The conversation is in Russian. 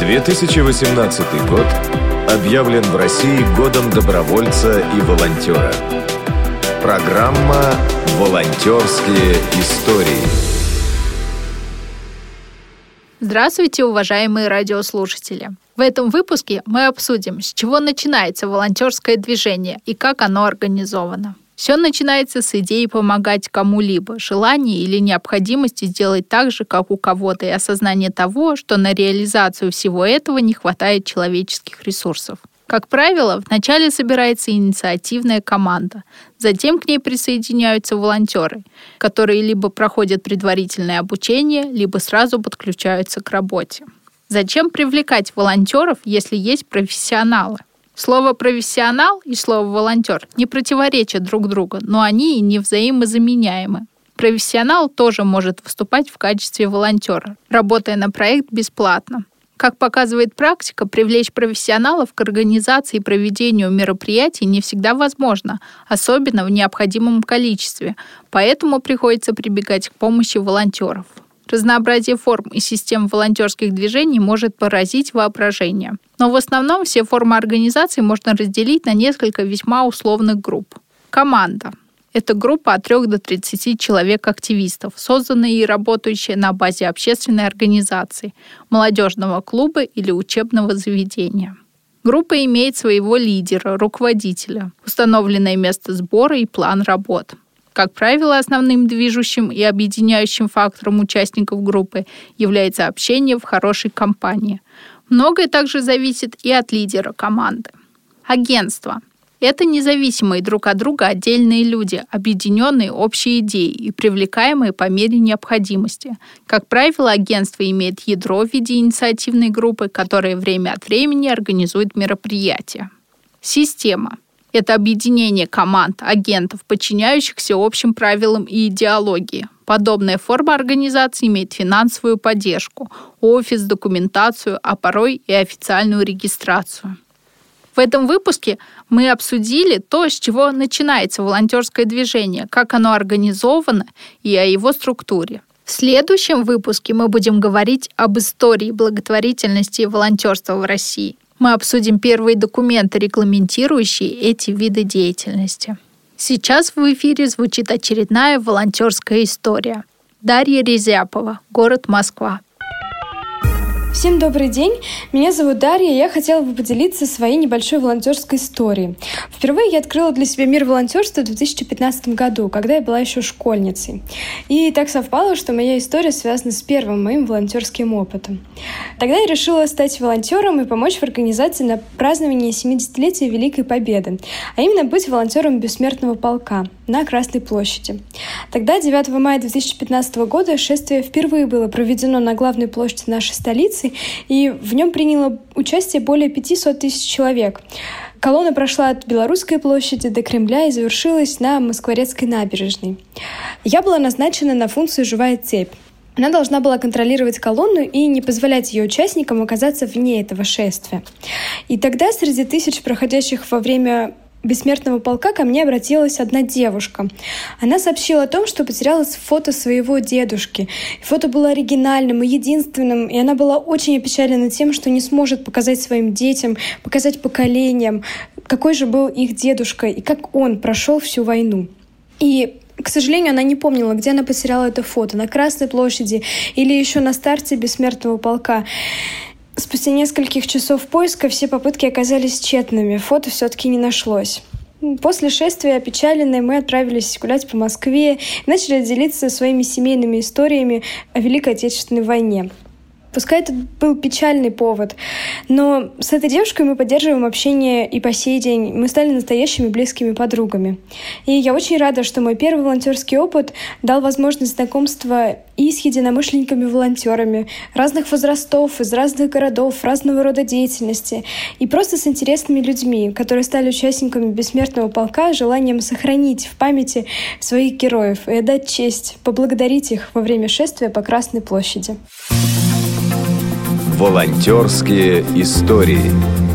2018 год объявлен в России годом добровольца и волонтера. Программа «Волонтерские истории». Здравствуйте, уважаемые радиослушатели! В этом выпуске мы обсудим, с чего начинается волонтерское движение и как оно организовано. Все начинается с идеи помогать кому-либо, желания или необходимости сделать так же, как у кого-то, и осознание того, что на реализацию всего этого не хватает человеческих ресурсов. Как правило, вначале собирается инициативная команда, затем к ней присоединяются волонтеры, которые либо проходят предварительное обучение, либо сразу подключаются к работе. Зачем привлекать волонтеров, если есть профессионалы? Слово «профессионал» и слово «волонтер» не противоречат друг другу, но они и не взаимозаменяемы. Профессионал тоже может выступать в качестве волонтера, работая на проект бесплатно. Как показывает практика, привлечь профессионалов к организации и проведению мероприятий не всегда возможно, особенно в необходимом количестве, поэтому приходится прибегать к помощи волонтеров. Разнообразие форм и систем волонтерских движений может поразить воображение. Но в основном все формы организации можно разделить на несколько весьма условных групп. Команда. Это группа от 3 до 30 человек-активистов, созданная и работающая на базе общественной организации, молодежного клуба или учебного заведения. Группа имеет своего лидера, руководителя, установленное место сбора и план работ. Как правило, основным движущим и объединяющим фактором участников группы является общение в хорошей компании. Многое также зависит и от лидера команды. Агентство – это независимые друг от друга отдельные люди, объединенные общей идеей и привлекаемые по мере необходимости. Как правило, агентство имеет ядро в виде инициативной группы, которая время от времени организует мероприятия. Система – это объединение команд, агентов, подчиняющихся общим правилам и идеологии. Подобная форма организации имеет финансовую поддержку, офис, документацию, а порой и официальную регистрацию. В этом выпуске мы обсудили то, с чего начинается волонтерское движение, как оно организовано и о его структуре. В следующем выпуске мы будем говорить об истории благотворительности и волонтерства в России – мы обсудим первые документы, регламентирующие эти виды деятельности. Сейчас в эфире звучит очередная волонтерская история. Дарья Резяпова, город Москва. Всем добрый день, меня зовут Дарья, и я хотела бы поделиться своей небольшой волонтерской историей. Впервые я открыла для себя мир волонтерства в 2015 году, когда я была еще школьницей. И так совпало, что моя история связана с первым моим волонтерским опытом. Тогда я решила стать волонтером и помочь в организации на праздновании 70-летия Великой Победы, а именно быть волонтером Бессмертного полка на Красной площади. Тогда, 9 мая 2015 года, шествие впервые было проведено на главной площади нашей столицы, акций, и в нем приняло участие более 500 тысяч человек. Колонна прошла от Белорусской площади до Кремля и завершилась на Москворецкой набережной. Я была назначена на функцию «Живая цепь». Она должна была контролировать колонну и не позволять ее участникам оказаться вне этого шествия. И тогда среди тысяч проходящих во время бессмертного полка ко мне обратилась одна девушка. Она сообщила о том, что потеряла фото своего дедушки. Фото было оригинальным и единственным, и она была очень опечалена тем, что не сможет показать своим детям, показать поколениям, какой же был их дедушка и как он прошел всю войну. И к сожалению, она не помнила, где она потеряла это фото, на Красной площади или еще на старте Бессмертного полка. Спустя нескольких часов поиска все попытки оказались тщетными, фото все-таки не нашлось. После шествия опечаленные мы отправились гулять по Москве и начали делиться своими семейными историями о Великой Отечественной войне. Пускай это был печальный повод, но с этой девушкой мы поддерживаем общение и по сей день. Мы стали настоящими близкими подругами. И я очень рада, что мой первый волонтерский опыт дал возможность знакомства и с единомышленниками-волонтерами разных возрастов, из разных городов, разного рода деятельности, и просто с интересными людьми, которые стали участниками бессмертного полка, желанием сохранить в памяти своих героев и отдать честь, поблагодарить их во время шествия по Красной площади. Волонтерские истории.